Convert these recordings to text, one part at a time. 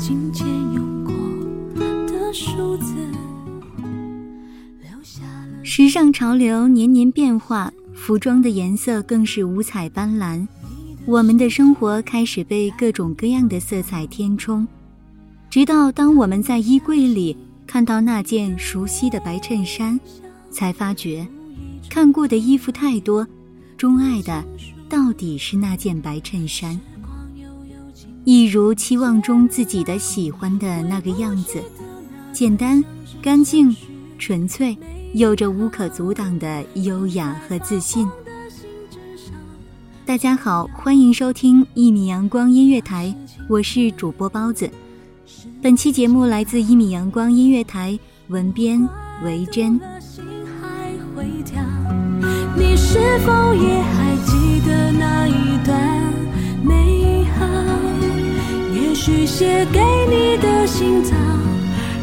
今天用过的数字，留下了。时尚潮流年年变化，服装的颜色更是五彩斑斓。我们的生活开始被各种各样的色彩填充，直到当我们在衣柜里看到那件熟悉的白衬衫，才发觉，看过的衣服太多，钟爱的到底是那件白衬衫。一如期望中自己的喜欢的那个样子，简单、干净、纯粹，有着无可阻挡的优雅和自信。大家好，欢迎收听一米阳光音乐台，我是主播包子。本期节目来自一米阳光音乐台，文编维珍。你是否也还记得那一段美好？也许写给你的信早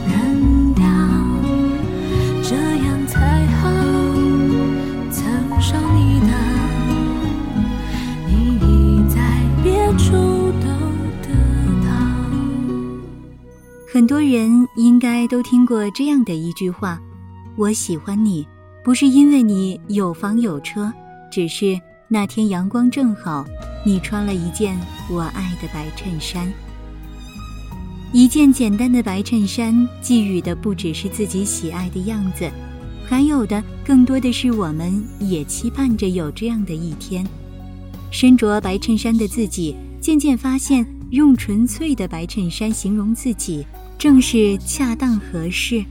扔掉，这样才好。曾伤你的，你已在别处都得到。很多人应该都听过这样的一句话：“我喜欢你，不是因为你有房有车，只是那天阳光正好，你穿了一件我爱的白衬衫。”一件简单的白衬衫，寄予的不只是自己喜爱的样子，还有的更多的是我们也期盼着有这样的一天。身着白衬衫的自己，渐渐发现，用纯粹的白衬衫形容自己，正是恰当合适。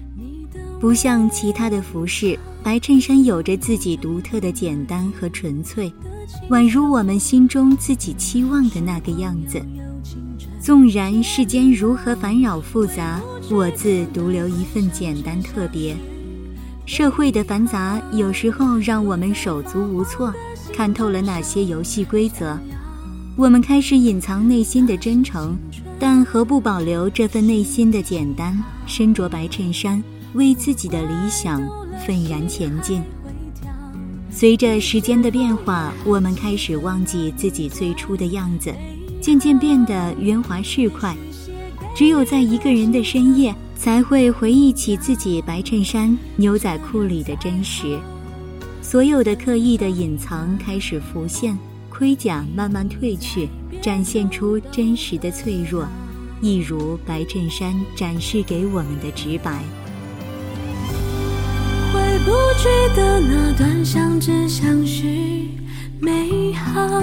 不像其他的服饰，白衬衫有着自己独特的简单和纯粹，宛如我们心中自己期望的那个样子。纵然世间如何烦扰复杂，我自独留一份简单特别。社会的繁杂有时候让我们手足无措，看透了那些游戏规则，我们开始隐藏内心的真诚，但何不保留这份内心的简单？身着白衬衫，为自己的理想愤然前进。随着时间的变化，我们开始忘记自己最初的样子。渐渐变得圆滑市侩，只有在一个人的深夜，才会回忆起自己白衬衫、牛仔裤里的真实。所有的刻意的隐藏开始浮现，盔甲慢慢褪去，展现出真实的脆弱，一如白衬衫展示给我们的直白。回不去的那段相知相许美好，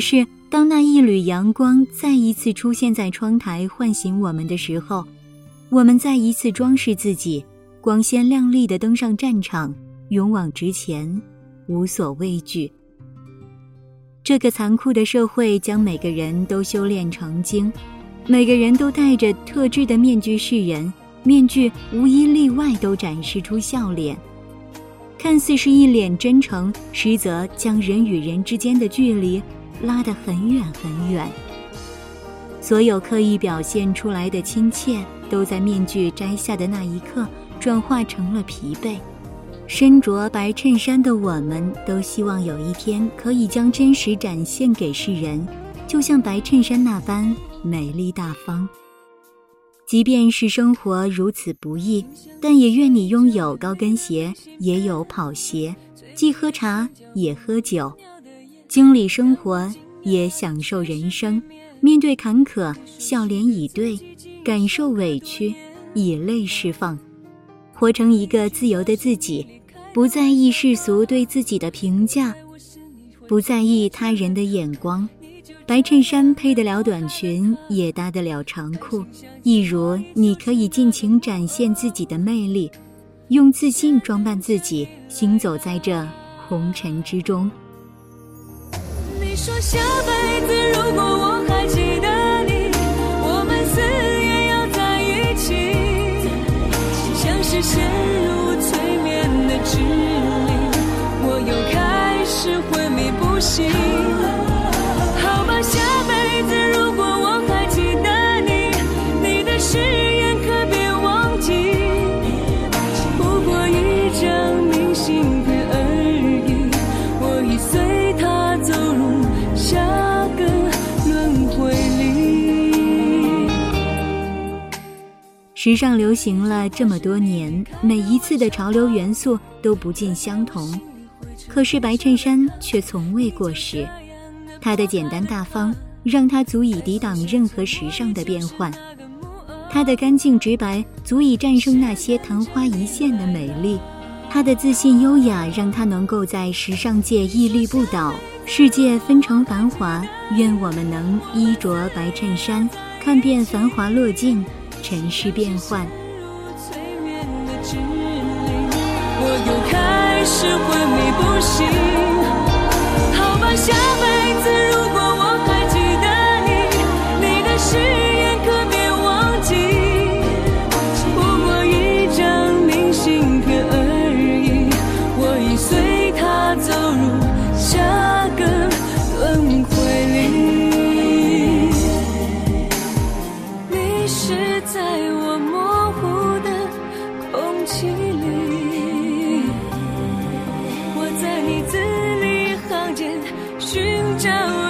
是，当那一缕阳光再一次出现在窗台，唤醒我们的时候，我们再一次装饰自己，光鲜亮丽的登上战场，勇往直前，无所畏惧。这个残酷的社会将每个人都修炼成精，每个人都戴着特制的面具示人，面具无一例外都展示出笑脸，看似是一脸真诚，实则将人与人之间的距离拉得很远很远。所有刻意表现出来的亲切，都在面具摘下的那一刻转化成了疲惫。身着白衬衫的我们，都希望有一天可以将真实展现给世人，就像白衬衫那般美丽大方。即便是生活如此不易，但也愿你拥有高跟鞋，也有跑鞋，既喝茶也喝酒，经历生活也享受人生。面对坎坷，笑脸以对；感受委屈，以泪释放。活成一个自由的自己，不在意世俗对自己的评价，不在意他人的眼光。白衬衫配得了短裙，也搭得了长裤。一如你可以尽情展现自己的魅力，用自信装扮自己，行走在这红尘之中。你说下辈子如果我时尚流行了这么多年，每一次的潮流元素都不尽相同，可是白衬衫却从未过时。它的简单大方，让它足以抵挡任何时尚的变换；它的干净直白，足以战胜那些昙花一现的美丽；它的自信优雅，让它能够在时尚界屹立不倒。世界纷呈繁华，愿我们能衣着白衬衫，看遍繁华落尽，尘世变幻。催眠的指令，我又开始昏迷不醒。好吧，下辈子如果着